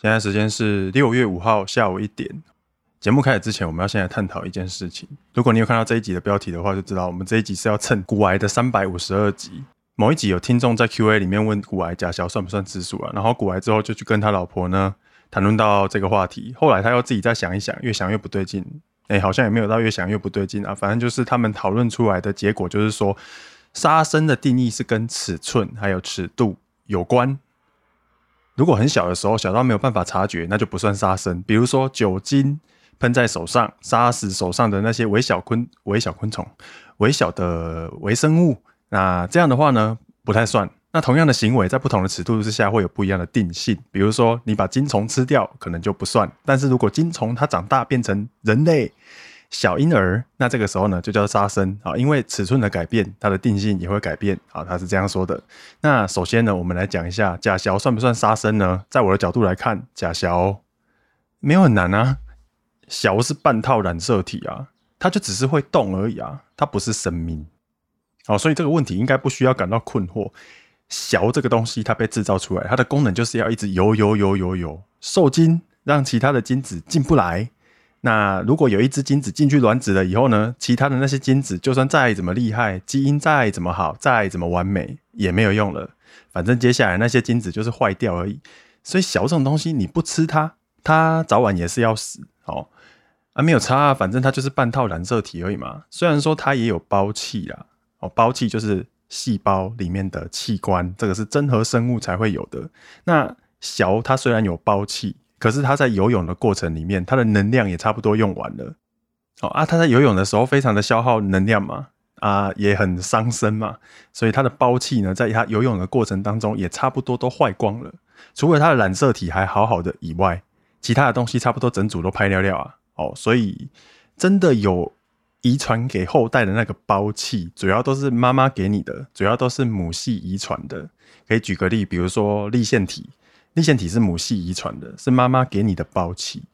现在时间是六月五号下午一点。节目开始之前，我们要先来探讨一件事情。如果你有看到这一集的标题的话，就知道我们这一集是要蹭古癌的三百五十二集。某一集有听众在 Q&A 里面问古癌假小算不算吃素啊？然后古癌之后就去跟他老婆呢谈论到这个话题。后来他又自己再想一想，越想越不对劲。哎、好像也没有到越想越不对劲啊。反正就是他们讨论出来的结果就是说，杀生的定义是跟尺寸还有尺度有关。如果很小的时候，小到没有办法察觉，那就不算杀生。比如说酒精喷在手上，杀死手上的那些微小昆、微小昆虫、微小的微生物，那这样的话呢，不太算。那同样的行为，在不同的尺度之下，会有不一样的定性。比如说，你把金虫吃掉，可能就不算。但是如果金虫它长大变成人类，小婴儿，那这个时候呢，就叫杀生啊，因为尺寸的改变，它的定性也会改变啊，他是这样说的。那首先呢，我们来讲一下假小算不算杀生呢？在我的角度来看，假小没有很难啊，小是半套染色体啊，它就只是会动而已啊，它不是生命。好，所以这个问题应该不需要感到困惑。小这个东西它被制造出来，它的功能就是要一直游游游游游，受精，让其他的精子进不来。那如果有一只精子进去卵子了以后呢，其他的那些精子就算再怎么厉害，基因再怎么好，再怎么完美也没有用了。反正接下来那些精子就是坏掉而已。所以小这种东西你不吃它，它早晚也是要死。哦，啊没有差，反正它就是半套染色体而已嘛。虽然说它也有胞器啦，哦，胞器就是细胞里面的器官，这个是真核生物才会有的。那小它虽然有胞器。可是他在游泳的过程里面，他的能量也差不多用完了。哦啊，他在游泳的时候非常的消耗能量嘛，啊，也很伤身嘛，所以他的胞器呢，在他游泳的过程当中也差不多都坏光了。除了他的染色体还好好的以外，其他的东西差不多整组都拍尿尿啊。哦，所以真的有遗传给后代的那个胞器，主要都是妈妈给你的，主要都是母系遗传的。可以举个例，比如说粒线体。粒线体是母系遗传的，是妈妈给你的胞器。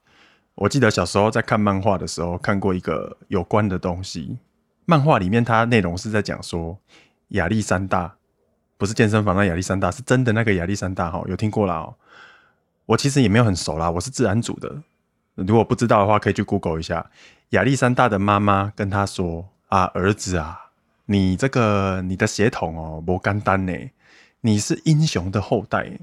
我记得小时候在看漫画的时候，看过一个有关的东西。漫画里面它内容是在讲说，亚历山大不是健身房那亚历山大，是真的那个亚历山大哈，有听过啦哦。我其实也没有很熟啦，我是自然组的。如果不知道的话，可以去 Google 一下。亚历山大的妈妈跟他说：“啊，儿子啊，你这个你的血统哦，不干单呢，你是英雄的后代。”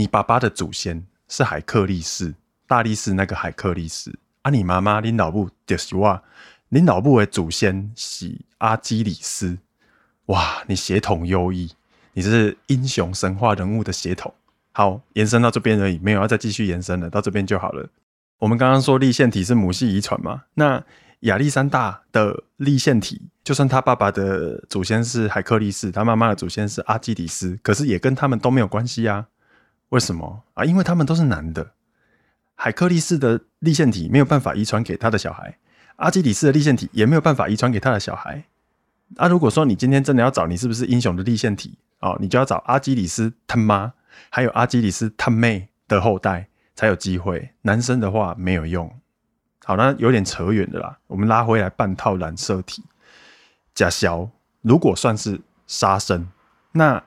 你爸爸的祖先是海克力士，大力士那个海克力士啊。你妈妈，你老母就是我，你老母的祖先是阿基里斯。哇，你血统优异，你是英雄神话人物的血统。好，延伸到这边而已，没有要再继续延伸了，到这边就好了。我们刚刚说立腺体是母系遗传嘛？那亚历山大的立腺体，就算他爸爸的祖先是海克力士，他妈妈的祖先是阿基里斯，可是也跟他们都没有关系啊。为什么啊？因为他们都是男的，海克力士的立腺体没有办法遗传给他的小孩，阿基里斯的立腺体也没有办法遗传给他的小孩。啊，如果说你今天真的要找你是不是英雄的立腺体哦，你就要找阿基里斯他妈，还有阿基里斯他妹的后代才有机会。男生的话没有用。好，那有点扯远的啦。我们拉回来半套染色体，假小如果算是杀生，那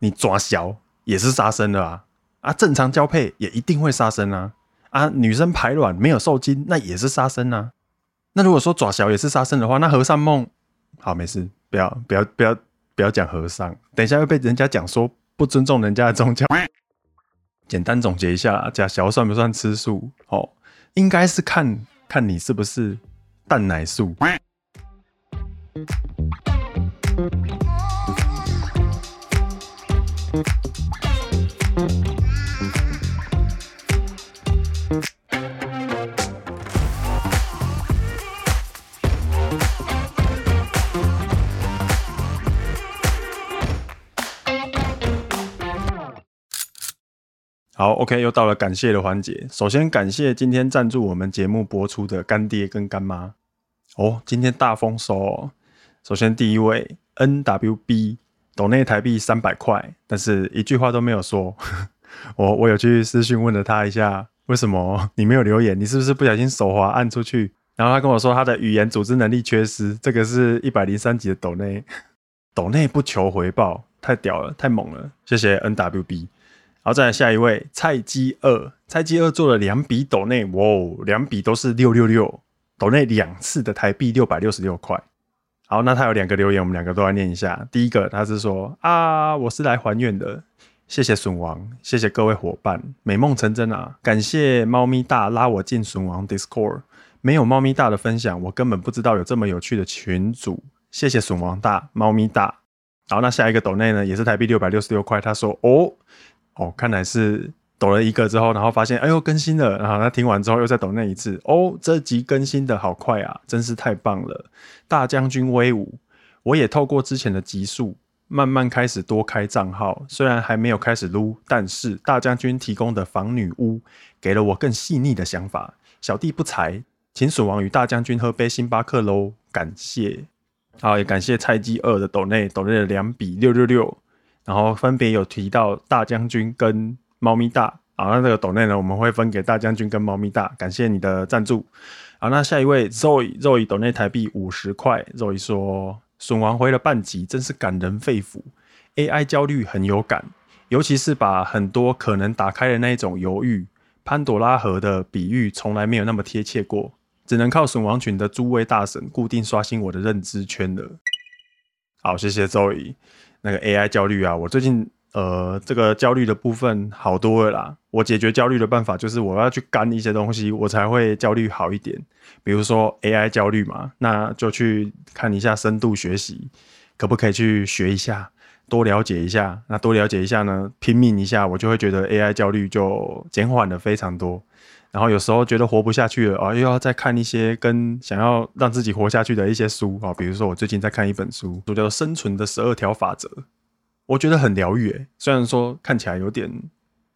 你抓小也是杀生的啊。啊，正常交配也一定会杀生啊！啊，女生排卵没有受精，那也是杀生啊。那如果说爪小也是杀生的话，那和尚梦，好，没事，不要不要不要不要讲和尚，等一下会被人家讲说不尊重人家的宗教。简单总结一下，假小算不算吃素？哦，应该是看看你是不是蛋奶素。好，OK，又到了感谢的环节。首先感谢今天赞助我们节目播出的干爹跟干妈哦，今天大丰收哦。首先第一位 NWB 抖内台币三百块，但是一句话都没有说。我我有去私讯问了他一下，为什么 你没有留言？你是不是不小心手滑按出去？然后他跟我说他的语言组织能力缺失。这个是一百零三级的抖内，抖内不求回报，太屌了，太猛了，谢谢 NWB。好，再来下一位菜鸡二，菜鸡二做了两笔斗内，哇，两笔都是六六六，斗内两次的台币六百六十六块。好，那他有两个留言，我们两个都来念一下。第一个，他是说啊，我是来还愿的，谢谢损王，谢谢各位伙伴，美梦成真啊！感谢猫咪大拉我进损王 Discord，没有猫咪大的分享，我根本不知道有这么有趣的群组。谢谢损王大，猫咪大。好，那下一个斗内呢，也是台币六百六十六块。他说哦哦，看来是。抖了一个之后，然后发现哎呦更新了，然后他听完之后又再抖那一次哦，这集更新的好快啊，真是太棒了！大将军威武，我也透过之前的集数慢慢开始多开账号，虽然还没有开始撸，但是大将军提供的防女巫给了我更细腻的想法。小弟不才，请损王与大将军喝杯星巴克喽，感谢。好，也感谢菜鸡二的抖内抖内的两笔六六六，然后分别有提到大将军跟。猫咪大，好，那这个抖内呢，我们会分给大将军跟猫咪大，感谢你的赞助。好，那下一位 Zoe，Zoe 抖内台币五十块，Zoe 说损王回了半集，真是感人肺腑。AI 焦虑很有感，尤其是把很多可能打开的那一种犹豫，潘朵拉盒的比喻从来没有那么贴切过，只能靠损王群的诸位大神固定刷新我的认知圈了。好，谢谢周怡那个 AI 焦虑啊，我最近。呃，这个焦虑的部分好多了啦。我解决焦虑的办法就是我要去干一些东西，我才会焦虑好一点。比如说 AI 焦虑嘛，那就去看一下深度学习，可不可以去学一下，多了解一下。那多了解一下呢，拼命一下，我就会觉得 AI 焦虑就减缓了非常多。然后有时候觉得活不下去了啊，又要再看一些跟想要让自己活下去的一些书啊，比如说我最近在看一本书，书叫做《生存的十二条法则》。我觉得很疗愈诶，虽然说看起来有点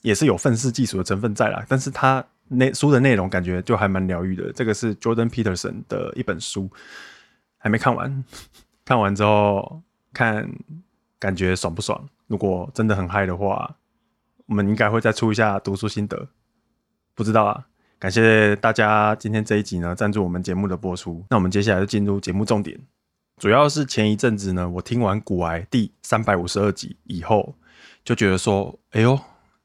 也是有愤世嫉俗的成分在啦，但是它那书的内容感觉就还蛮疗愈的。这个是 Jordan Peterson 的一本书，还没看完，看完之后看感觉爽不爽？如果真的很嗨的话，我们应该会再出一下读书心得。不知道啊，感谢大家今天这一集呢赞助我们节目的播出。那我们接下来就进入节目重点。主要是前一阵子呢，我听完《古癌》第三百五十二集以后，就觉得说，哎呦，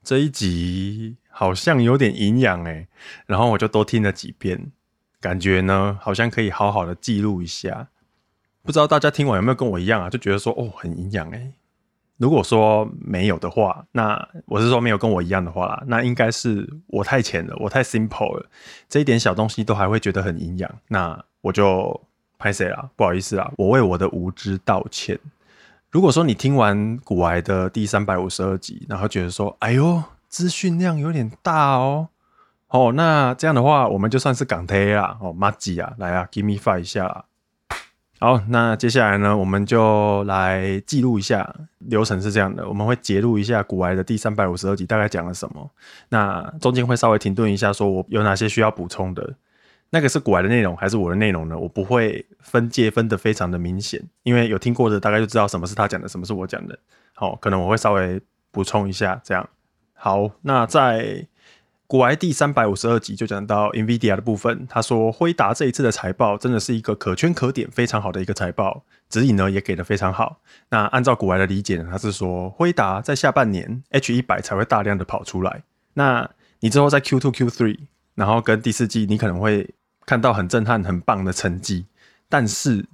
这一集好像有点营养哎，然后我就多听了几遍，感觉呢好像可以好好的记录一下。不知道大家听完有没有跟我一样啊？就觉得说，哦，很营养哎。如果说没有的话，那我是说没有跟我一样的话啦，那应该是我太浅了，我太 simple 了，这一点小东西都还会觉得很营养，那我就。拍谁啦？不好意思啊，我为我的无知道歉。如果说你听完《古癌》的第三百五十二集，然后觉得说，哎呦，资讯量有点大哦，哦，那这样的话，我们就算是港台啦，哦，马吉啊，来啊，give me five 一下。好，那接下来呢，我们就来记录一下流程是这样的，我们会截录一下《古埃》的第三百五十二集大概讲了什么，那中间会稍微停顿一下，说我有哪些需要补充的。那个是股癌的内容还是我的内容呢？我不会分界分得非常的明显，因为有听过的大概就知道什么是他讲的，什么是我讲的。好，可能我会稍微补充一下，这样。好，那在股癌第三百五十二集就讲到 NVIDIA 的部分，他说辉达这一次的财报真的是一个可圈可点、非常好的一个财报，指引呢也给的非常好。那按照股癌的理解呢，他是说辉达在下半年 H 一百才会大量的跑出来，那你之后在 Q two Q three，然后跟第四季你可能会。看到很震撼、很棒的成绩，但是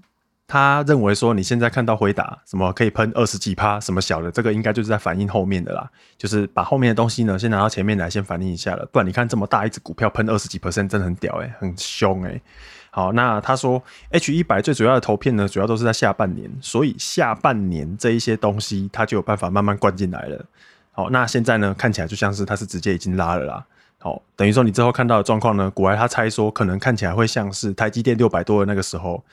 他认为说你现在看到回答什么可以喷二十几趴，什么小的，这个应该就是在反映后面的啦，就是把后面的东西呢先拿到前面来，先反映一下了。不然你看这么大一只股票喷二十几 percent，真的很屌诶、很凶诶、好，那他说 H 一百最主要的投片呢，主要都是在下半年，所以下半年这一些东西它就有办法慢慢灌进来了。好，那现在呢看起来就像是它是直接已经拉了啦。好，等于说你之后看到的状况呢，股癌他猜说可能看起来会像是台积电六百多的那个时候，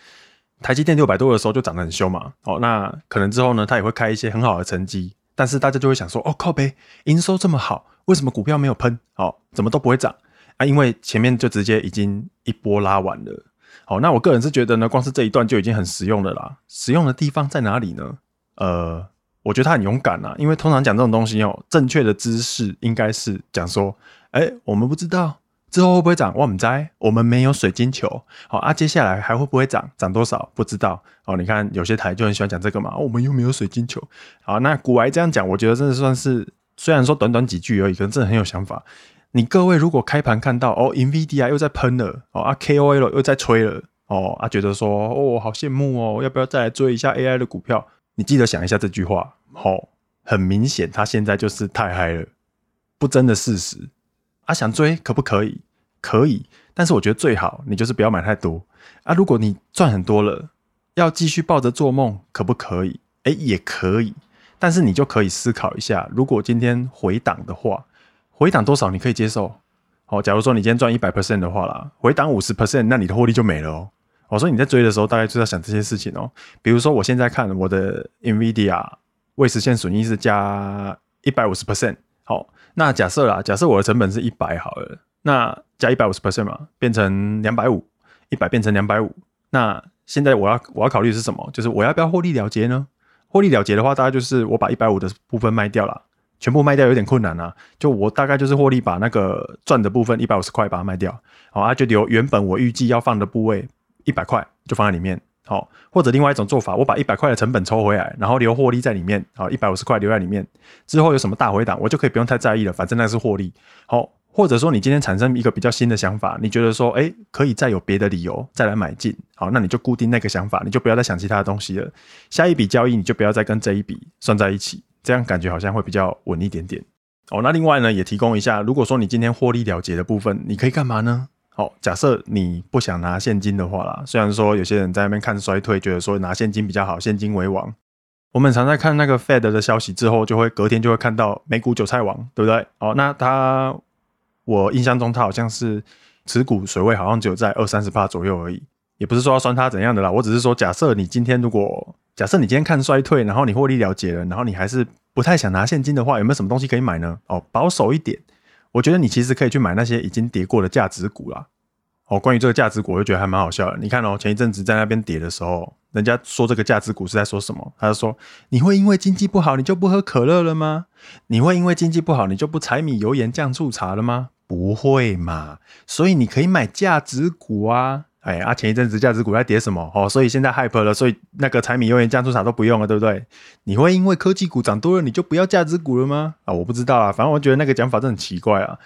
台积电六百多的时候就涨得很凶嘛。好，那可能之后呢，他也会开一些很好的成绩，但是大家就会想说，哦靠北，营收这么好，为什么股票没有喷？好，怎么都不会涨啊？因为前面就直接已经一波拉完了。好，那我个人是觉得呢，光是这一段就已经很实用了啦。实用的地方在哪里呢？呃，我觉得他很勇敢啊，因为通常讲这种东西哦，正确的知识应该是讲说。哎、我们不知道之后会不会涨，我们在，我们没有水晶球。好啊，接下来还会不会涨，涨多少不知道。哦，你看有些台就很喜欢讲这个嘛，我们又没有水晶球。好，那股癌这样讲，我觉得真的算是虽然说短短几句而已，可能真的很有想法。你各位如果开盘看到哦，NVIDIA 又在喷了哦，啊 KOL 又在吹了哦，啊觉得说哦好羡慕哦，要不要再来追一下 AI 的股票？你记得想一下这句话，哦，很明显他现在就是太嗨了，不争的事实。啊，想追可不可以？可以，但是我觉得最好你就是不要买太多啊。如果你赚很多了，要继续抱着做梦，可不可以？哎，也可以。但是你就可以思考一下，如果今天回档的话，回档多少你可以接受？哦，假如说你今天赚一百 percent 的话啦，回档五十 percent，那你的获利就没了哦。我说你在追的时候，大概就在想这些事情哦。比如说我现在看我的 NVIDIA 未实现损益是加一百五十 percent，好，那假设啦，假设我的成本是一百好了，那加一百五十 percent 嘛，变成两百五，一百变成两百五，那现在我要我要考虑是什么？就是我要不要获利了结呢？获利了结的话，大概就是我把一百五的部分卖掉了，全部卖掉有点困难啊。就我大概就是获利把那个赚的部分一百五十块把它卖掉，好啊，就留原本我预计要放的部位一百块就放在里面，好，或者另外一种做法，我把一百块的成本抽回来，然后留获利在里面，好，一百五十块留在里面，之后有什么大回档，我就可以不用太在意了，反正那是获利，好。或者说你今天产生一个比较新的想法，你觉得说，诶，可以再有别的理由再来买进，好，那你就固定那个想法，你就不要再想其他的东西了。下一笔交易你就不要再跟这一笔算在一起，这样感觉好像会比较稳一点点。哦，那另外呢，也提供一下，如果说你今天获利了结的部分，你可以干嘛呢？好，假设你不想拿现金的话啦，虽然说有些人在那边看衰退，觉得说拿现金比较好，现金为王。我们常在看那个 Fed 的消息之后，就会隔天就会看到美股韭菜王，对不对？哦，那他。我印象中，他好像是持股水位好像只有在二三十趴左右而已，也不是说要酸他怎样的啦。我只是说，假设你今天如果假设你今天看衰退，然后你获利了结了，然后你还是不太想拿现金的话，有没有什么东西可以买呢？哦，保守一点，我觉得你其实可以去买那些已经跌过的价值股啦。哦，关于这个价值股，我就觉得还蛮好笑的。你看哦，前一阵子在那边跌的时候，人家说这个价值股是在说什么？他就说，你会因为经济不好，你就不喝可乐了吗？你会因为经济不好，你就不柴米油盐酱醋茶了吗？不会嘛？所以你可以买价值股啊！哎啊，前一阵子价值股在跌什么？哦，所以现在 hype 了，所以那个柴米油盐酱醋茶都不用了，对不对？你会因为科技股涨多了，你就不要价值股了吗？啊，我不知道啊，反正我觉得那个讲法真的很奇怪啊。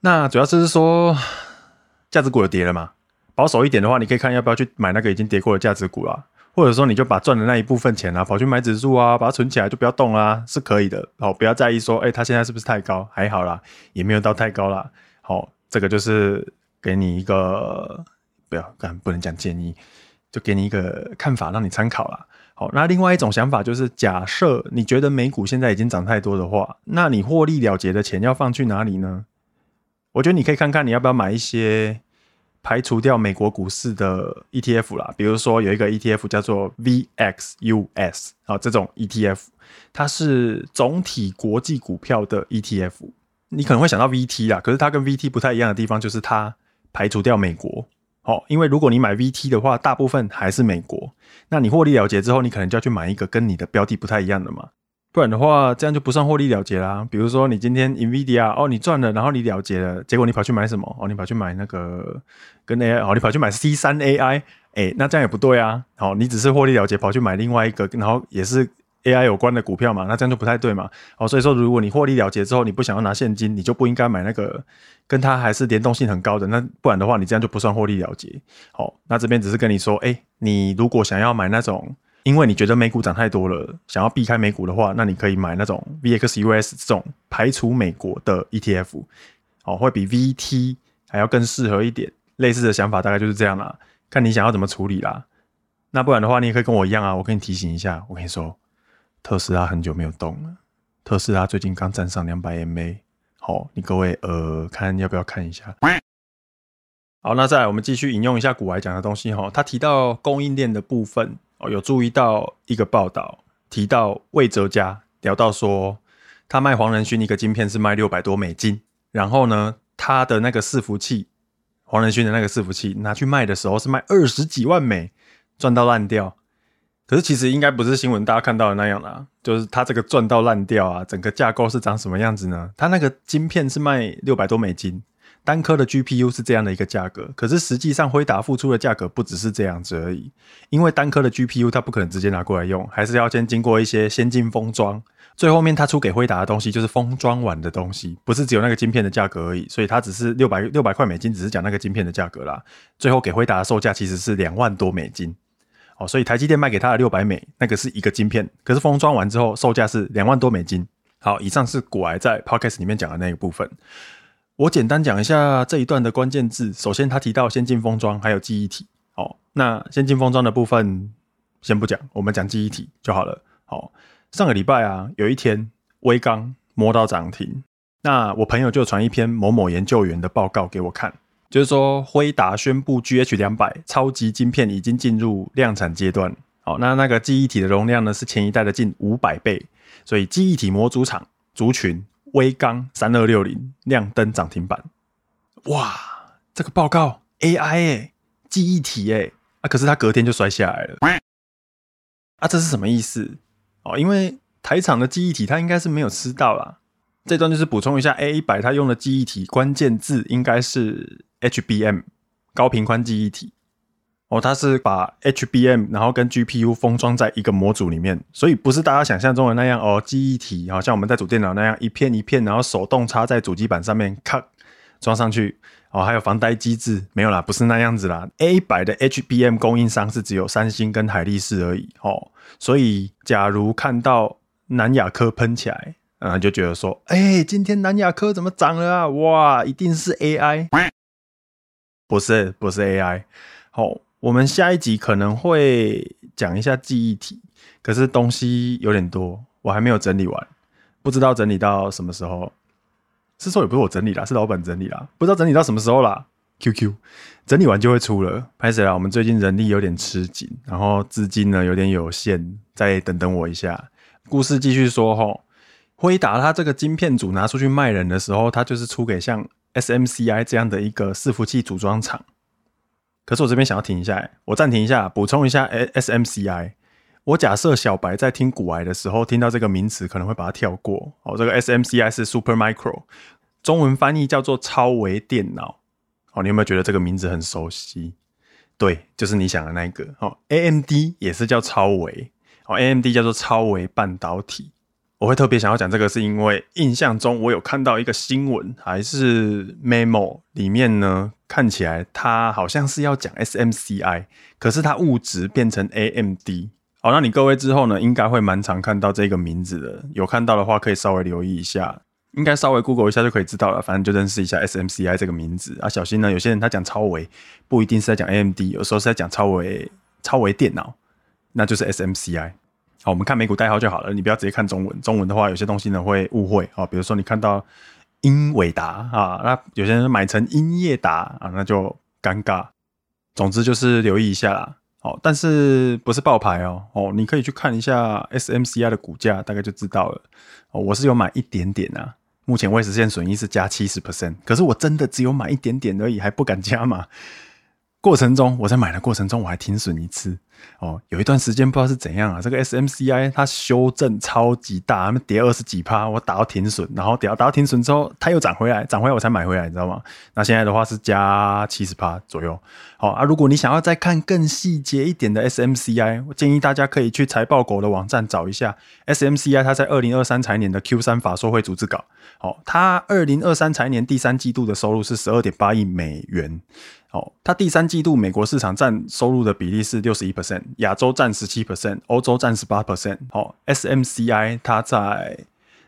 那主要就是说价值股有跌了嘛？保守一点的话，你可以看要不要去买那个已经跌过的价值股啊。或者说你就把赚的那一部分钱啊，跑去买指数啊，把它存起来就不要动，啊，是可以的。好，不要在意说，哎，它现在是不是太高？还好啦，也没有到太高啦。好，这个就是给你一个不要，不能讲建议，就给你一个看法，让你参考啦。好，那另外一种想法就是，假设你觉得美股现在已经涨太多的话，那你获利了结的钱要放去哪里呢？我觉得你可以看看你要不要买一些。排除掉美国股市的 ETF 啦，比如说有一个 ETF 叫做 VXUS 啊，这种 ETF 它是总体国际股票的 ETF。你可能会想到 VT 啦，可是它跟 VT 不太一样的地方就是它排除掉美国。哦，因为如果你买 VT 的话，大部分还是美国。那你获利了结之后，你可能就要去买一个跟你的标的不太一样的嘛。不然的话，这样就不算获利了结啦。比如说，你今天 NVIDIA 哦，你赚了，然后你了结了，结果你跑去买什么？哦，你跑去买那个跟 AI，哦，你跑去买 C 三 AI，哎，那这样也不对啊。好，你只是获利了结，跑去买另外一个，然后也是 AI 有关的股票嘛，那这样就不太对嘛。哦，所以说，如果你获利了结之后，你不想要拿现金，你就不应该买那个跟它还是联动性很高的。那不然的话，你这样就不算获利了结。好，那这边只是跟你说，哎，你如果想要买那种。因为你觉得美股涨太多了，想要避开美股的话，那你可以买那种 VXUS 这种排除美国的 ETF，哦，会比 VT 还要更适合一点。类似的想法大概就是这样啦，看你想要怎么处理啦。那不然的话，你也可以跟我一样啊，我跟你提醒一下，我跟你说，特斯拉很久没有动了，特斯拉最近刚站上两百 MA，好，你各位呃，看要不要看一下？好，那再来我们继续引用一下股癌讲的东西哈，他提到供应链的部分哦。有注意到一个报道，提到魏哲家聊到说，他卖黄仁勋一个晶片是卖六百多美金，然后呢，他的那个伺服器，黄仁勋的那个伺服器拿去卖的时候是卖二十几万美，赚到烂掉。可是其实应该不是新闻大家看到的那样啦，就是它这个赚到烂掉啊，整个架构是长什么样子呢？它那个晶片是卖六百多美金。单颗的 GPU 是这样的一个价格，可是实际上辉达付出的价格不只是这样子而已，因为单颗的 GPU 它不可能直接拿过来用，还是要先经过一些先进封装最后面他出给辉达的东西就是封装完的东西，不是只有那个晶片的价格而已，所以它只是六百六百块美金，只是讲那个晶片的价格啦。最后给辉达的售价其实是两万多美金，哦，所以台积电卖给他的六百美，那个是一个晶片，可是封装完之后售价是两万多美金。好，以上是古癌在 Podcast 里面讲的那个部分。我简单讲一下这一段的关键字。首先，他提到先进封装还有记忆体。哦，那先进封装的部分先不讲，我们讲记忆体就好了。好。上个礼拜啊，有一天威刚摸到涨停，那我朋友就传一篇某某研究员的报告给我看，就是说辉达宣布 GH 两百超级晶片已经进入量产阶段。好，那那个记忆体的容量呢是前一代的近五百倍，所以记忆体模组厂族群威刚三二六零亮灯涨停板。哇，这个报告 AI 哎、欸，记忆体哎、啊，可是它隔天就摔下来了。啊，这是什么意思？哦，因为台厂的记忆体它应该是没有吃到啦。这段就是补充一下，A 一百它用的记忆体关键字应该是 HBM 高频宽记忆体。哦，它是把 HBM 然后跟 GPU 封装在一个模组里面，所以不是大家想象中的那样哦，记忆体好像我们在组电脑那样一片一片，然后手动插在主机板上面，咔装上去。哦，还有防呆机制没有啦，不是那样子啦。A 一百的 HBM 供应商是只有三星跟海力士而已。哦。所以，假如看到南亚科喷起来，嗯，就觉得说，哎、今天南亚科怎么涨了啊？哇，一定是 AI，不是，不是 AI。好，我们下一集可能会讲一下记忆体，可是东西有点多，我还没有整理完，不知道整理到什么时候。是说也不是我整理啦，是老板整理啦，不知道整理到什么时候啦。QQ 整理完就会出了，拍谁啦。我们最近人力有点吃紧，然后资金呢有点有限，再等等我一下。故事继续说吼，辉达他这个晶片组拿出去卖人的时候，他就是出给像 SMCI 这样的一个伺服器组装厂。可是我这边想要停一下，我暂停一下，补充一下 SMCI。我假设小白在听股癌的时候，听到这个名词可能会把它跳过。哦，这个 SMCI 是 Supermicro，中文翻译叫做超微电脑。哦，你有没有觉得这个名字很熟悉？对，就是你想的那个。哦，AMD 也是叫超微。哦，AMD 叫做超微半导体。我会特别想要讲这个，是因为印象中我有看到一个新闻，还是 memo 里面呢，看起来它好像是要讲 SMCI，可是它物质变成 AMD。好，那你各位之后呢，应该会蛮常看到这个名字的。有看到的话，可以稍微留意一下。应该稍微 Google 一下就可以知道了，反正就认识一下 SMCI 这个名字啊。小心呢，有些人他讲超微，不一定是在讲 AMD，有时候是在讲超微超微电脑，那就是 SMCI。好，我们看美股代号就好了，你不要直接看中文。中文的话，有些东西呢会误会啊。比如说你看到英伟达啊，那有些人买成英业达啊，那就尴尬。总之就是留意一下啦。哦，但是不是爆牌哦？哦，你可以去看一下 SMCI 的股价，大概就知道了。哦，我是有买一点点啊。目前未实现损益是加七十 percent，可是我真的只有买一点点而已，还不敢加嘛。过程中，我在买的过程中，我还停损一次。哦，有一段时间不知道是怎样啊，这个 SMCI 它修正超级大，它跌二十几趴，我打到停损，然后跌到打到停损之后，它又涨回来，涨回来我才买回来，你知道吗？那现在的话是加七十趴左右。好啊，如果你想要再看更细节一点的 SMCI，我建议大家可以去财报狗的网站找一下 SMCI，它在二零二三财年的 Q 三法说会组织稿。好，它二零二三财年第三季度的收入是十二点八亿美元。哦，它第三季度美国市场占收入的比例是六十一 percent，亚洲占十七 percent，欧洲占十八 percent。哦，SMCI 它在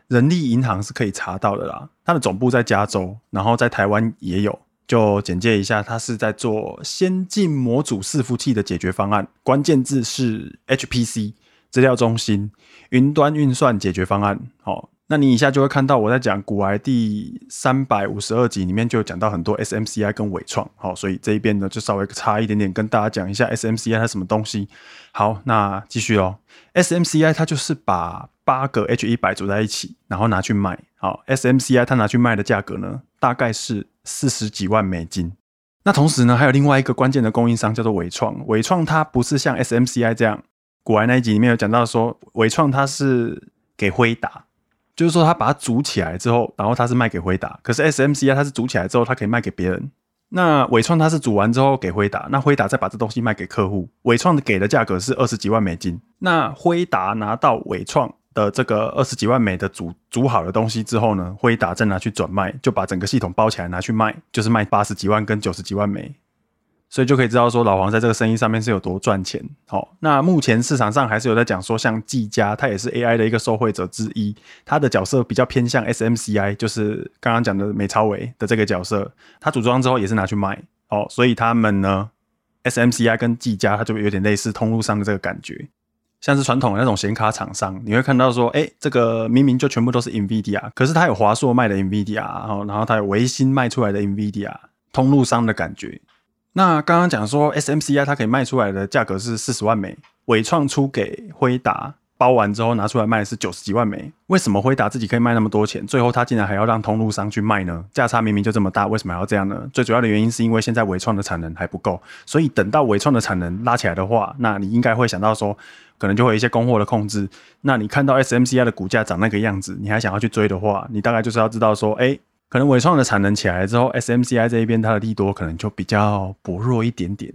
人力银行是可以查到的啦，它的总部在加州，然后在台湾也有。就简介一下，它是在做先进模组伺服器的解决方案，关键字是 HPC 资料中心云端运算解决方案。哦。那你以下就会看到我在讲股癌第三百五十二集里面就有讲到很多 SMCI 跟伟创，好，所以这一边呢就稍微差一点点跟大家讲一下 SMCI 它什么东西。好，那继续喽，SMCI 它就是把八个 H 一百组在一起，然后拿去卖。好，SMCI 它拿去卖的价格呢大概是四十几万美金。那同时呢还有另外一个关键的供应商叫做伟创，伟创它不是像 SMCI 这样，股癌那一集里面有讲到说伟创它是给辉达。就是说，他把它组起来之后，然后他是卖给辉达。可是 SMC 啊，它是组起来之后，它可以卖给别人。那伟创它是组完之后给辉达，那辉达再把这东西卖给客户。伟创给的价格是二十几万美金。那辉达拿到伟创的这个二十几万枚的组组好的东西之后呢，辉达再拿去转卖，就把整个系统包起来拿去卖，就是卖八十几万跟九十几万枚。所以就可以知道说老黄在这个生意上面是有多赚钱。好，那目前市场上还是有在讲说，像技嘉，它也是 AI 的一个受惠者之一，它的角色比较偏向 SMCI，就是刚刚讲的美超伟的这个角色，它组装之后也是拿去卖。哦，所以他们呢，SMCI 跟技嘉，它就有点类似通路商的这个感觉，像是传统的那种显卡厂商，你会看到说，哎，这个明明就全部都是 NVIDIA，可是它有华硕卖的 NVIDIA，然后然后它有微星卖出来的 NVIDIA，通路商的感觉。那刚刚讲说 SMCI 它可以卖出来的价格是四十万枚，伟创出给辉达包完之后拿出来卖是九十几万枚，为什么辉达自己可以卖那么多钱，最后他竟然还要让通路商去卖呢？价差明明就这么大，为什么还要这样呢？最主要的原因是因为现在伟创的产能还不够，所以等到纬创的产能拉起来的话，那你应该会想到说，可能就会有一些供货的控制。那你看到 SMCI 的股价涨那个样子，你还想要去追的话，你大概就是要知道说，哎、可能纬创的产能起来之后，SMCI 这一边它的利多可能就比较薄弱一点点。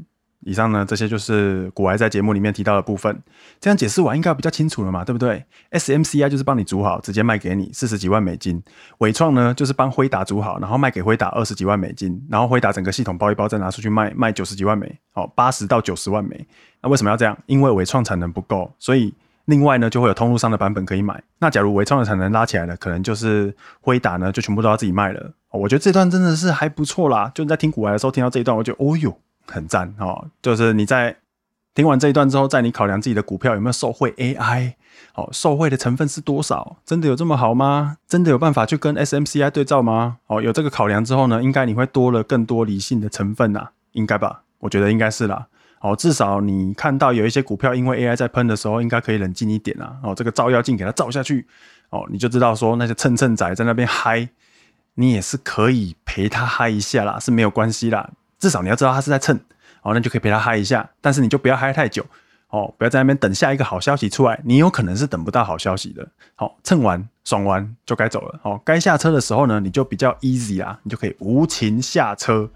以上呢，这些就是股癌在节目里面提到的部分。这样解释完应该比较清楚了嘛，对不对？SMCI 就是帮你组好，直接卖给你四十几万美金。纬创呢，就是帮辉达组好，然后卖给辉达二十几万美金，然后辉达整个系统包一包再拿出去卖，卖九十几万美，好，八十到九十万美。那为什么要这样？因为纬创产能不够，所以。另外呢，就会有通路商的版本可以买。那假如微创的产能拉起来了，可能就是辉达呢，就全部都要自己卖了。我觉得这段真的是还不错啦。就在听股癌的时候听到这一段，我觉得哦哟，很赞哦。就是你在听完这一段之后，在你考量自己的股票有没有受惠 AI，哦，受惠的成分是多少？真的有这么好吗？真的有办法去跟 SMCI 对照吗？哦，有这个考量之后呢，应该你会多了更多理性的成分呐，应该吧？我觉得应该是啦。哦，至少你看到有一些股票因为 AI 在喷的时候，应该可以冷静一点啊。哦，这个照妖镜给它照下去，哦，你就知道说那些蹭蹭仔在那边嗨，你也是可以陪他嗨一下啦，是没有关系啦。至少你要知道他是在蹭，哦，那就可以陪他嗨一下。但是你就不要嗨太久，哦，不要在那边等下一个好消息出来，你有可能是等不到好消息的。好，蹭完爽完就该走了。哦，该下车的时候呢，你就比较 easy 啦，你就可以无情下车。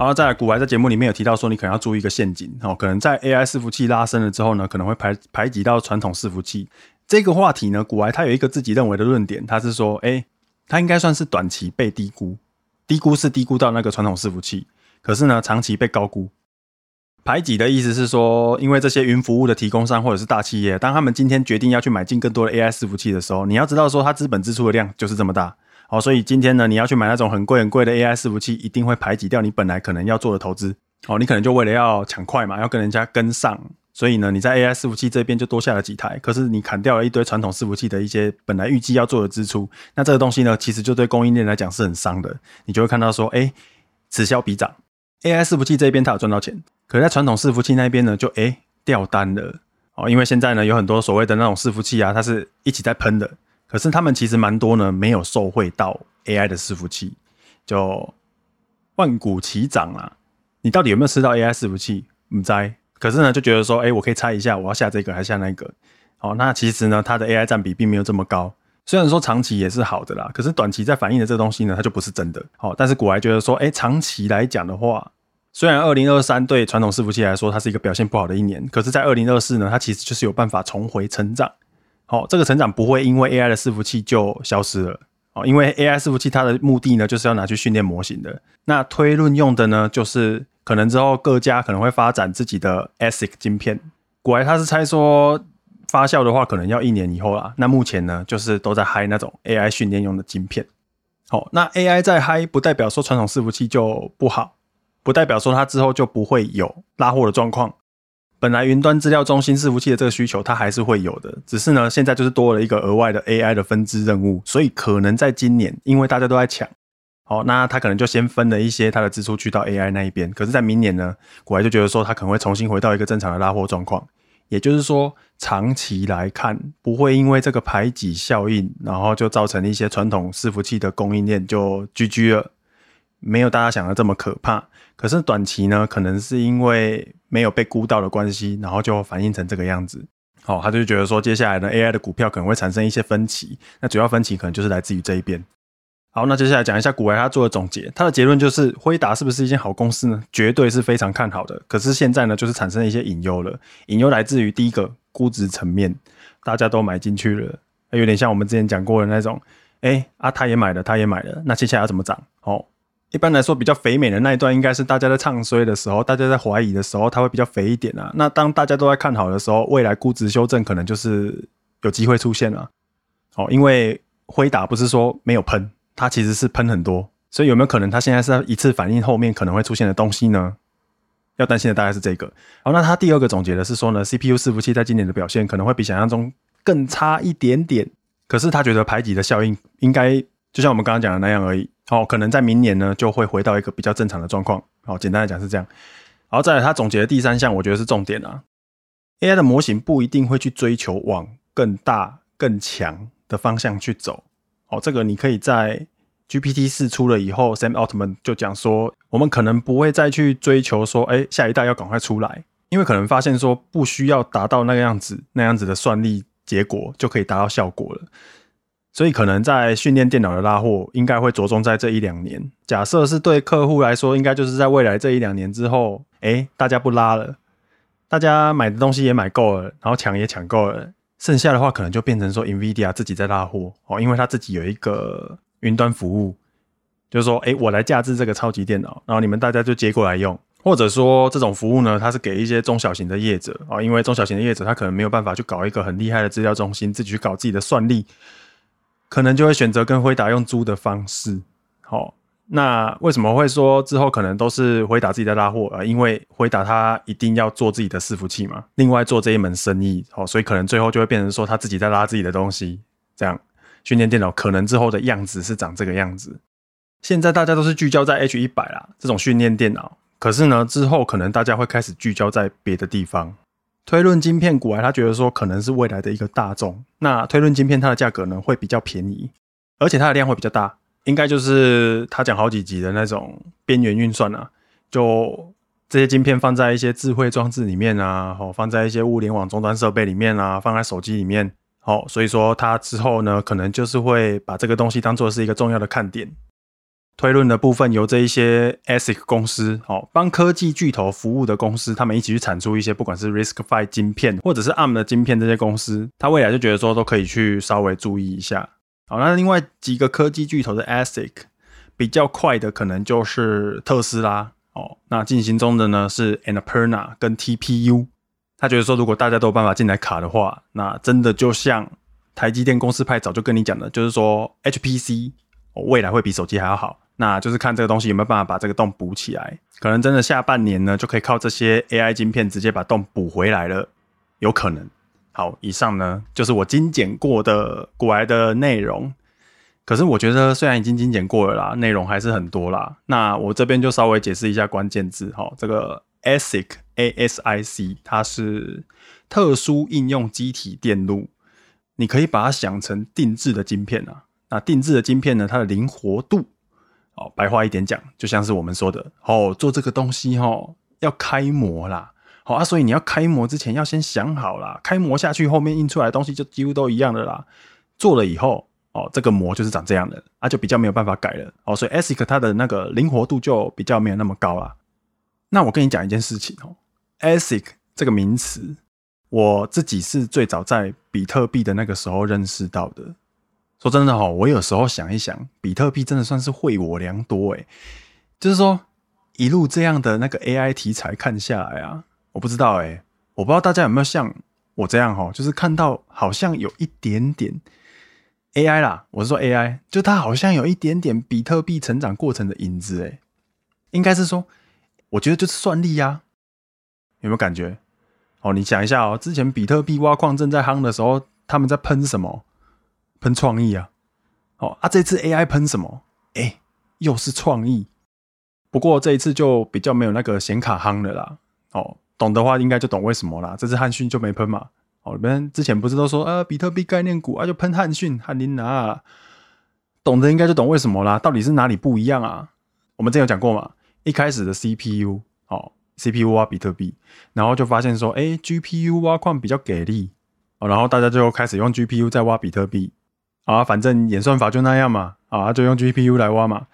然后在股癌在节目里面有提到说，你可能要注意一个陷阱哦，可能在 AI 伺服器拉升了之后呢，可能会排排挤到传统伺服器。这个话题呢，股癌他有一个自己认为的论点，他是说，哎，他应该算是短期被低估，低估是低估到那个传统伺服器，可是呢，长期被高估。排挤的意思是说，因为这些云服务的提供商或者是大企业，当他们今天决定要去买进更多的 AI 伺服器的时候，你要知道说，他资本支出的量就是这么大。好，所以今天呢，你要去买那种很贵很贵的 AI 伺服器，一定会排挤掉你本来可能要做的投资。好，你可能就为了要抢快嘛，要跟人家跟上，所以呢，你在 AI 伺服器这边就多下了几台。可是你砍掉了一堆传统伺服器的一些本来预计要做的支出，那这个东西呢，其实就对供应链来讲是很伤的。你就会看到说，哎，此消彼长，AI 伺服器这边它有赚到钱，可是在传统伺服器那边呢，就哎掉单了。哦，因为现在呢，有很多所谓的那种伺服器啊，它是一起在喷的。可是他们其实蛮多呢，没有受惠到 AI 的伺服器，就万股齐涨啊！你到底有没有吃到 AI 伺服器？不知。可是呢，就觉得说，哎、我可以猜一下，我要下这个还是下那个？哦，那其实呢，它的 AI 占比并没有这么高。虽然说长期也是好的啦，可是短期在反映的这个东西呢，它就不是真的。好、但是股癌觉得说，哎、欸，长期来讲的话，虽然二零二三对传统伺服器来说，它是一个表现不好的一年，可是，在二零二四呢，它其实就是有办法重回成长。好、哦，这个成长不会因为 AI 的伺服器就消失了哦，因为 AI 伺服器它的目的呢，就是要拿去训练模型的。那推论用的呢，就是可能之后各家可能会发展自己的 ASIC 晶片。果然他是猜说发酵的话，可能要一年以后啦。那目前呢，就是都在嗨那种 AI 训练用的晶片。好、哦，那 AI 在嗨，不代表说传统伺服器就不好，不代表说它之后就不会有拉货的状况。本来云端资料中心伺服器的这个需求，它还是会有的，只是呢，现在就是多了一个额外的 AI 的分支任务，所以可能在今年，因为大家都在抢，好，那他可能就先分了一些他的支出去到 AI 那一边。可是，在明年呢，股癌就觉得说，他可能会重新回到一个正常的拉货状况，也就是说，长期来看，不会因为这个排挤效应，然后就造成一些传统伺服器的供应链就 GG 了，没有大家想的这么可怕。可是短期呢，可能是因为没有被估到的关系，然后就反映成这个样子。哦，他就觉得说，接下来呢，AI 的股票可能会产生一些分歧，那主要分歧可能就是来自于这一边。好，那接下来讲一下股癌他做的总结，他的结论就是，辉达是不是一间好公司呢？绝对是非常看好的。可是现在呢，就是产生了一些隐忧了，隐忧来自于第一个估值层面，大家都买进去了，有点像我们之前讲过的那种，哎、啊，他也买了，他也买了，那接下来要怎么涨？哦。一般来说，比较肥美的那一段，应该是大家在唱衰的时候，大家在怀疑的时候，它会比较肥一点啊。那当大家都在看好的时候，未来估值修正可能就是有机会出现了。哦，因为辉达不是说没有喷，它其实是喷很多，所以有没有可能它现在是一次反应后面可能会出现的东西呢？要担心的大概是这个。好，那他第二个总结的是说呢，CPU 伺服器在今年的表现可能会比想象中更差一点点，可是他觉得排挤的效应应该就像我们刚刚讲的那样而已。哦，可能在明年呢，就会回到一个比较正常的状况。好，简单来讲是这样。好，再来他总结的第三项，我觉得是重点啊。AI 的模型不一定会去追求往更大、更强的方向去走。哦，这个你可以在 GPT 四出了以后，Sam Altman 就讲说，我们可能不会再去追求说，哎，下一代要赶快出来，因为可能发现说，不需要达到那个样子、那样子的算力结果，就可以达到效果了。所以可能在训练电脑的拉货，应该会着重在这一两年。假设是对客户来说，应该就是在未来这一两年之后，诶，大家不拉了，大家买的东西也买够了，然后抢也抢够了，剩下的话可能就变成说，NVIDIA 自己在拉货哦，因为他自己有一个云端服务，就是说，诶，我来架置这个超级电脑，然后你们大家就接过来用，或者说这种服务呢，它是给一些中小型的业者啊，因为中小型的业者他可能没有办法去搞一个很厉害的资料中心，自己去搞自己的算力。可能就会选择跟辉达用租的方式，好，那为什么会说之后可能都是辉达自己在拉货啊？因为辉达他一定要做自己的伺服器嘛，另外做这一门生意，好，所以可能最后就会变成说他自己在拉自己的东西，这样训练电脑可能之后的样子是长这个样子。现在大家都是聚焦在 H 一百啦，这种训练电脑，可是呢之后可能大家会开始聚焦在别的地方。推论晶片股癌，他觉得说可能是未来的一个大众。那推论晶片它的价格呢会比较便宜，而且它的量会比较大，应该就是他讲好几集的那种边缘运算啊，就这些晶片放在一些智慧装置里面啊，好放在一些物联网终端设备里面啊，放在手机里面，好，所以说它之后呢可能就是会把这个东西当做是一个重要的看点。推论的部分由这一些 ASIC 公司，哦，帮科技巨头服务的公司，他们一起去产出一些不管是 RISC-V 晶片或者是 ARM 的晶片，这些公司，他未来就觉得说都可以去稍微注意一下。好，那另外几个科技巨头的 ASIC 比较快的，可能就是特斯拉，哦，那进行中的呢是 Annapurna 跟 TPU。他觉得说，如果大家都有办法进来卡的话，那真的就像台积电公司派早就跟你讲的，就是说 HPC 未来会比手机还要好。那就是看这个东西有没有办法把这个洞补起来，可能真的下半年呢就可以靠这些 AI 晶片直接把洞补回来了，有可能。好，以上呢就是我精简过的股癌的内容。可是我觉得虽然已经精简过了啦，内容还是很多啦。那我这边就稍微解释一下关键字哈，这个 ASIC A S I C 它是特殊应用积体电路，你可以把它想成定制的晶片啊。那定制的晶片呢，它的灵活度。哦，白话一点讲，就像是我们说的，哦，做这个东西哦，要开模啦，好啊，所以你要开模之前要先想好啦，开模下去后面印出来的东西就几乎都一样的啦。做了以后，哦，这个模就是长这样的，啊，就比较没有办法改了。哦，所以 ASIC 它的那个灵活度就比较没有那么高啦。那我跟你讲一件事情哦，ASIC 这个名词，我自己是最早在比特币的那个时候认识到的。说真的哈，我有时候想一想，比特币真的算是惠我良多诶。就是说，一路这样的那个 AI 题材看下来啊，我不知道诶，我不知道大家有没有像我这样哈，就是看到好像有一点点 AI 啦，我是说 AI，就它好像有一点点比特币成长过程的影子诶。应该是说，我觉得就是算力呀，有没有感觉？哦，你想一下哦，之前比特币挖矿正在夯的时候，他们在喷什么？喷创意啊，哦啊，这次 AI 喷什么？哎、又是创意。不过这一次就比较没有那个显卡夯的啦。哦，懂的话应该就懂为什么啦。这次汉讯就没喷嘛。哦，你们之前不是都说啊，比特币概念股啊就喷汉讯、汉琳娜，懂的应该就懂为什么啦。到底是哪里不一样啊？我们之前有讲过嘛，一开始的 CPU 哦，CPU 挖比特币，然后就发现说，哎、，GPU 挖矿比较给力。哦，然后大家就开始用 GPU 在挖比特币啊，反正演算法就那样嘛，啊，就用 GPU 来挖嘛。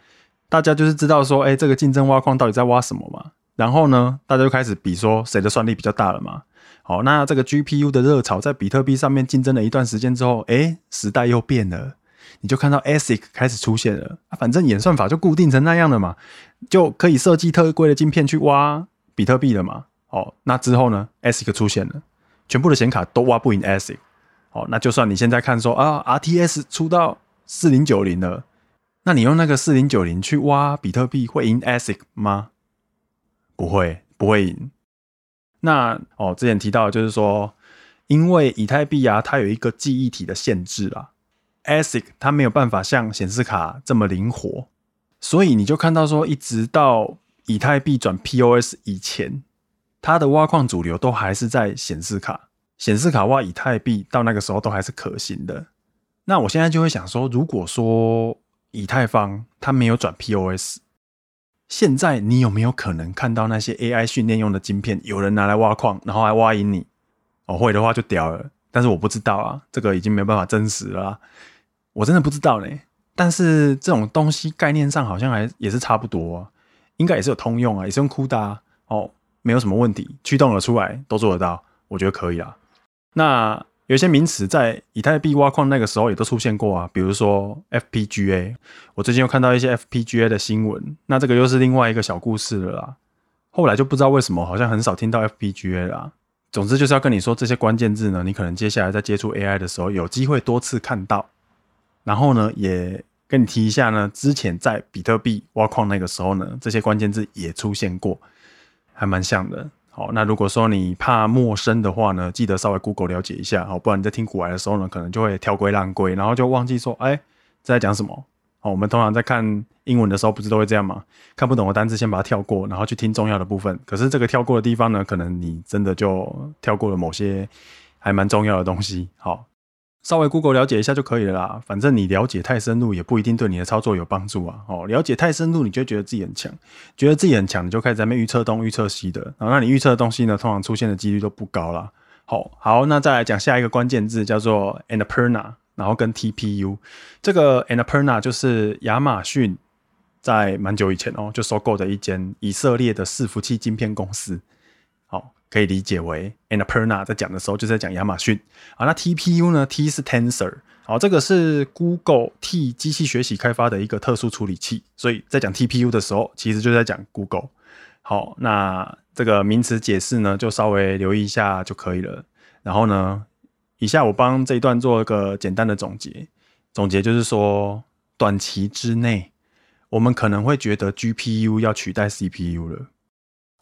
大家就是知道说，哎，这个竞争挖矿到底在挖什么嘛？然后呢，大家就开始比说谁的算力比较大了嘛。好，那这个 GPU 的热潮在比特币上面竞争了一段时间之后，哎，时代又变了，你就看到 ASIC 开始出现了。反正演算法就固定成那样了嘛，就可以设计特规的晶片去挖比特币了嘛。好，那之后呢，ASIC 出现了。全部的显卡都挖不赢 ASIC，哦，那就算你现在看说啊，RTS 出到四零九零了，那你用那个四零九零去挖比特币会赢 ASIC 吗？不会，不会赢。那哦，之前提到就是说，因为以太币啊，它有一个记忆体的限制啦，ASIC 它没有办法像显示卡这么灵活，所以你就看到说，一直到以太币转 POS 以前。它的挖矿主流都还是在显示卡，显示卡挖以太币到那个时候都还是可行的。那我现在就会想说，如果说以太坊它没有转 POS，现在你有没有可能看到那些 AI 训练用的晶片有人拿来挖矿，然后还挖赢你？哦，会的话就屌了，但是我不知道啊，这个已经没办法证实了，我真的不知道呢。但是这种东西概念上好像还也是差不多啊，应该也是有通用啊，也是用 CUDA 哦。没有什么问题，驱动了出来都做得到，我觉得可以啊。那有些名词在以太币挖矿那个时候也都出现过啊，比如说 FPGA，我最近又看到一些 FPGA 的新闻，那这个又是另外一个小故事了啦。后来就不知道为什么，好像很少听到 FPGA 啦。总之就是要跟你说这些关键字呢，你可能接下来在接触 AI 的时候有机会多次看到。然后呢，也跟你提一下呢，之前在比特币挖矿那个时候呢，这些关键字也出现过。还蛮像的，好，那如果说你怕陌生的话呢，记得稍微 Google 了解一下，好，不然你在听古癌的时候呢，可能就会跳归浪归，然后就忘记说，哎，在讲什么？好，我们通常在看英文的时候，不是都会这样吗？看不懂的单词先把它跳过，然后去听重要的部分。可是这个跳过的地方呢，可能你真的就跳过了某些还蛮重要的东西，好。稍微 Google 了解一下就可以了啦，反正你了解太深入也不一定对你的操作有帮助啊。哦，了解太深入，你就觉得自己很强，觉得自己很强，你就开始在那预测东预测西的，然后那你预测的东西呢，通常出现的几率都不高啦。好，好，那再来讲下一个关键字叫做 Annapurna，然后跟 TPU，这个 Annapurna 就是亚马逊在蛮久以前哦就收购的一间以色列的伺服器晶片公司。可以理解为 Annapurna 在讲的时候就是在讲亚马逊啊。那 TPU 呢？T 是 Tensor，好，这个是 Google 替机器学习开发的一个特殊处理器，所以在讲 TPU 的时候，其实就在讲 Google。好，那这个名词解释呢，就稍微留意一下就可以了。然后呢，以下我帮这一段做一个简单的总结。总结就是说，短期之内，我们可能会觉得 GPU 要取代 CPU 了。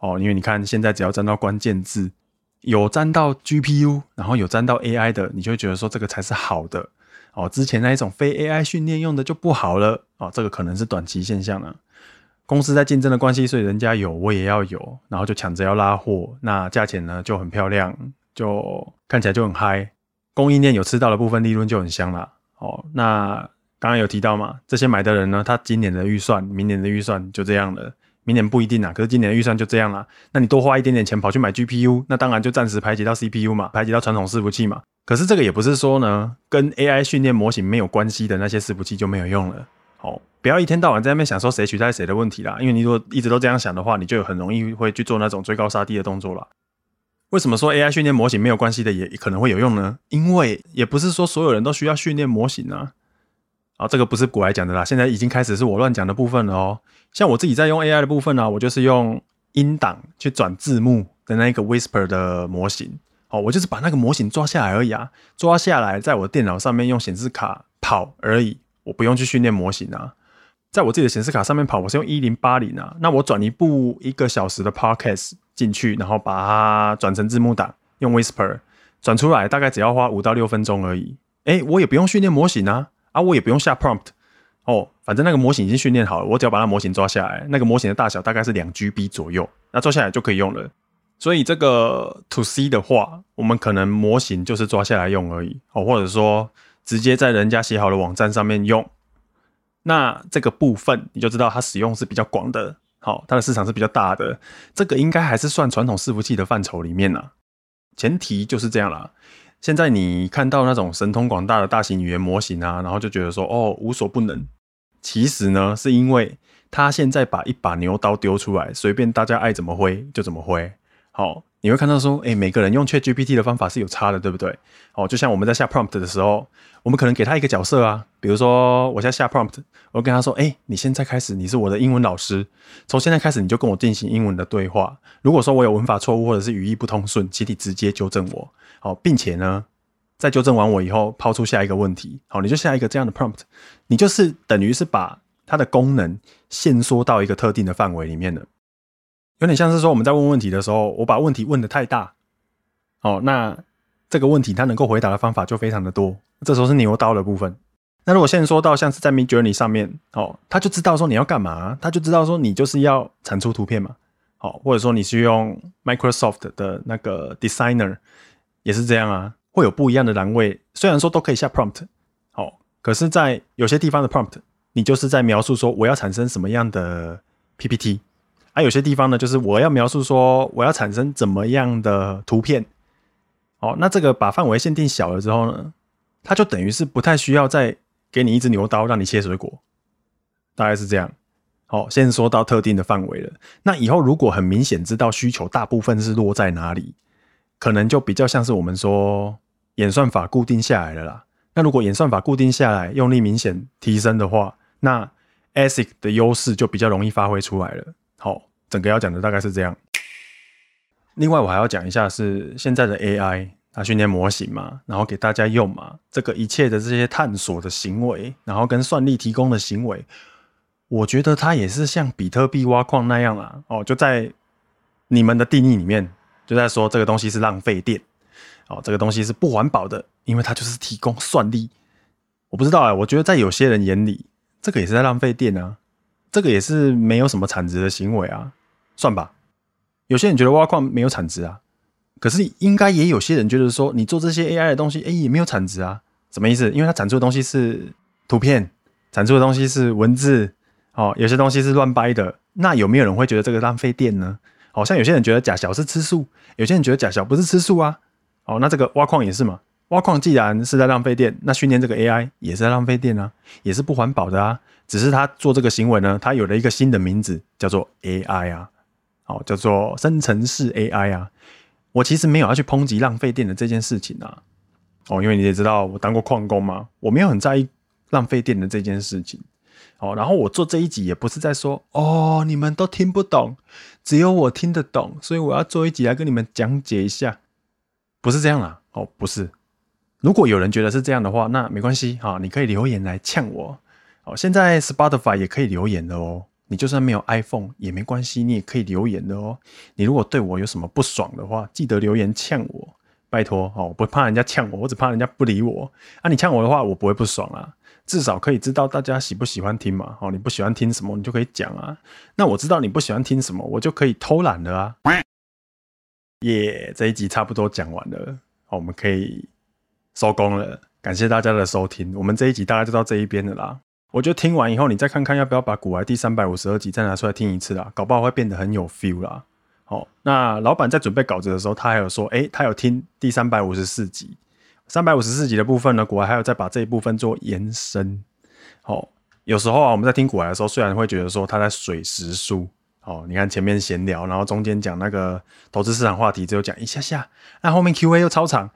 哦，因为你看，现在只要沾到关键字，有沾到 GPU，然后有沾到 AI 的，你就会觉得说这个才是好的。哦，之前那一种非 AI 训练用的就不好了。哦，这个可能是短期现象了。公司在竞争的关系，所以人家有，我也要有，然后就抢着要拉货，那价钱呢就很漂亮，就看起来就很嗨。供应链有吃到的部分，利润就很香了。哦，那刚刚有提到嘛，这些买的人呢，他今年的预算，明年的预算就这样了。明年不一定啊，可是今年的预算就这样啦。那你多花一点点钱跑去买 GPU，那当然就暂时排挤到 CPU 嘛，排挤到传统伺服器嘛。可是这个也不是说呢，跟 AI 训练模型没有关系的那些伺服器就没有用了。好，不要一天到晚在那边想说谁取代谁的问题啦。因为你如果一直都这样想的话，你就很容易会去做那种追高杀低的动作啦。为什么说 AI 训练模型没有关系的也可能会有用呢？因为也不是说所有人都需要训练模型啊。啊，这个不是股癌讲的啦，现在已经开始是我乱讲的部分了哦。像我自己在用 AI 的部分呢、我就是用音档去转字幕的那一个 Whisper 的模型。哦，我就是把那个模型抓下来而已啊，抓下来在我电脑上面用显示卡跑而已，我不用去训练模型啊。在我自己的显示卡上面跑，我是用一零八零啊。那我转一部一个小时的 Podcast 进去，然后把它转成字幕档，用 Whisper 转出来，大概只要花五到六分钟而已。诶，我也不用训练模型啊。啊，我也不用下 prompt 哦，反正那个模型已经训练好了，我只要把那模型抓下来，那个模型的大小大概是两 GB 左右，那抓下来就可以用了。所以这个 to C 的话，我们可能模型就是抓下来用而已，哦，或者说直接在人家写好的网站上面用，那这个部分你就知道它使用是比较广的，好，它的市场是比较大的，这个应该还是算传统伺服器的范畴里面呢。前提就是这样啦。现在你看到那种神通广大的大型语言模型啊，然后就觉得说哦无所不能。其实呢，是因为他现在把一把牛刀丢出来，随便大家爱怎么挥就怎么挥。好，你会看到说，诶，每个人用 ChatGPT 的方法是有差的，对不对？哦，就像我们在下 prompt 的时候，我们可能给他一个角色啊，比如说我在下 prompt，我跟他说，诶，你现在开始你是我的英文老师，从现在开始你就跟我进行英文的对话。如果说我有文法错误或者是语义不通顺，请你直接纠正我。好，并且呢，在纠正完我以后，抛出下一个问题。好，你就下一个这样的 prompt，你就是等于是把它的功能限缩到一个特定的范围里面了。有点像是说我们在问问题的时候，我把问题问得太大，哦，那这个问题它能够回答的方法就非常的多。这时候是牛刀的部分。那如果现在说到像是在 Midjourney 上面，哦，他就知道说你要干嘛，他就知道说你就是要产出图片嘛，好，或者说你是用 Microsoft 的那个 Designer。也是这样啊，会有不一样的栏位。虽然说都可以下 prompt，好，可是，在有些地方的 prompt，你就是在描述说我要产生什么样的 PPT，啊、有些地方呢，就是我要描述说我要产生怎么样的图片。哦，那这个把范围限定小了之后呢，它就等于是不太需要再给你一支牛刀让你切水果，大概是这样。好，先说到特定的范围了。那以后如果很明显知道需求大部分是落在哪里。可能就比较像是我们说演算法固定下来了啦。那如果演算法固定下来，用力明显提升的话，那 ASIC 的优势就比较容易发挥出来了。好，整个要讲的大概是这样。另外，我还要讲一下是现在的 AI，它训练模型嘛，然后给大家用嘛，这个一切的这些探索的行为，然后跟算力提供的行为，我觉得它也是像比特币挖矿那样啊。哦，就在你们的定义里面。就在说这个东西是浪费电，哦，这个东西是不环保的，因为它就是提供算力。我不知道啊，我觉得在有些人眼里，这个也是在浪费电啊，这个也是没有什么产值的行为啊，算吧。有些人觉得挖矿没有产值啊，可是应该也有些人觉得说，你做这些 AI 的东西，哎，也没有产值啊，什么意思？因为它产出的东西是图片，产出的东西是文字，哦，有些东西是乱掰的，那有没有人会觉得这个浪费电呢？好像有些人觉得假小是吃素，有些人觉得假小不是吃素啊。哦，那这个挖矿也是嘛？挖矿既然是在浪费电，那训练这个 AI 也是在浪费电啊，也是不环保的啊。只是他做这个行为呢，他有了一个新的名字，叫做 AI 啊，好，叫做生成式 AI 啊。我其实没有要去抨击浪费电的这件事情啊。哦，因为你也知道我当过矿工嘛，我没有很在意浪费电的这件事情。哦，然后我做这一集也不是在说哦，你们都听不懂，只有我听得懂，所以我要做一集来跟你们讲解一下，不是这样啦。哦，不是。如果有人觉得是这样的话，那没关系哈，你可以留言来呛我。哦，现在 Spotify 也可以留言的哦，你就算没有 iPhone 也没关系，你也可以留言的哦。你如果对我有什么不爽的话，记得留言呛我，拜托哦，我不怕人家呛我，我只怕人家不理我。啊，你呛我的话，我不会不爽啊。至少可以知道大家喜不喜欢听嘛？哦，你不喜欢听什么，你就可以讲啊。那我知道你不喜欢听什么，我就可以偷懒了啊。耶这一集差不多讲完了，好，我们可以收工了。感谢大家的收听，我们这一集大概就到这一边了啦。我觉得听完以后，你再看看要不要把古玩第三百五十二集再拿出来听一次啦，搞不好会变得很有 feel 啦。好，那老板在准备稿子的时候，他还有说，诶，他有听第三百五十四集。三百五十四集的部分呢，古玩还有再把这一部分做延伸。好，有时候啊，我们在听古玩的时候，虽然会觉得说他在水时书。哦，你看前面闲聊，然后中间讲那个投资市场话题，只有讲一下下，那后面 Q&A 又超长。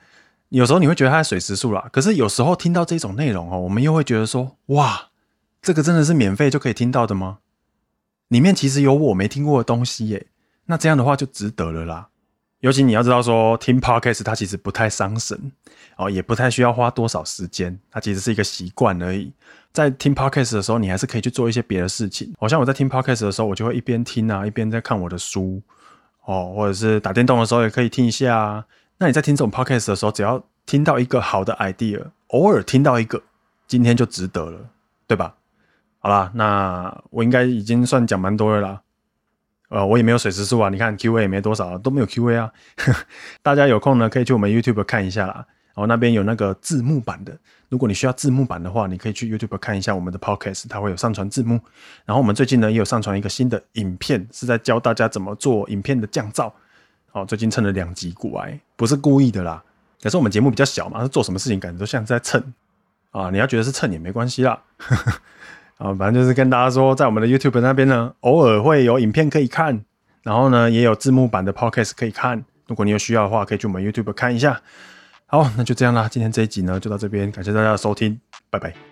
有时候你会觉得他在水时书啦，可是有时候听到这种内容哦，我们又会觉得说，哇，这个真的是免费就可以听到的吗？里面其实有我没听过的东西耶，那这样的话就值得了啦。尤其你要知道说，听 Podcast 它其实不太伤神哦，也不太需要花多少时间，它其实是一个习惯而已。在听 Podcast 的时候，你还是可以去做一些别的事情。好像我在听 Podcast 的时候，我就会一边听啊，一边在看我的书哦，或者是打电动的时候也可以听一下啊。那你在听这种 Podcast 的时候，只要听到一个好的 idea，偶尔听到一个，今天就值得了，对吧？好啦，那我应该已经算讲蛮多了啦。呃，我也没有水时数啊，你看 Q&A 也没多少，都没有 Q&A 啊。大家有空呢，可以去我们 YouTube 看一下啦。然后那边有那个字幕版的，如果你需要字幕版的话，你可以去 YouTube 看一下我们的 Podcast，它会有上传字幕。然后我们最近呢，也有上传一个新的影片，是在教大家怎么做影片的降噪。哦，最近蹭了两集股癌，不是故意的啦。可是我们节目比较小嘛，做什么事情感觉都像在蹭啊。你要觉得是蹭也没关系啦。啊，反正就是跟大家说，在我们的 YouTube 那边呢，偶尔会有影片可以看，然后呢也有字幕版的 Podcast 可以看。如果你有需要的话，可以去我们 YouTube 看一下。好，那就这样啦，今天这一集呢就到这边，感谢大家的收听，拜拜。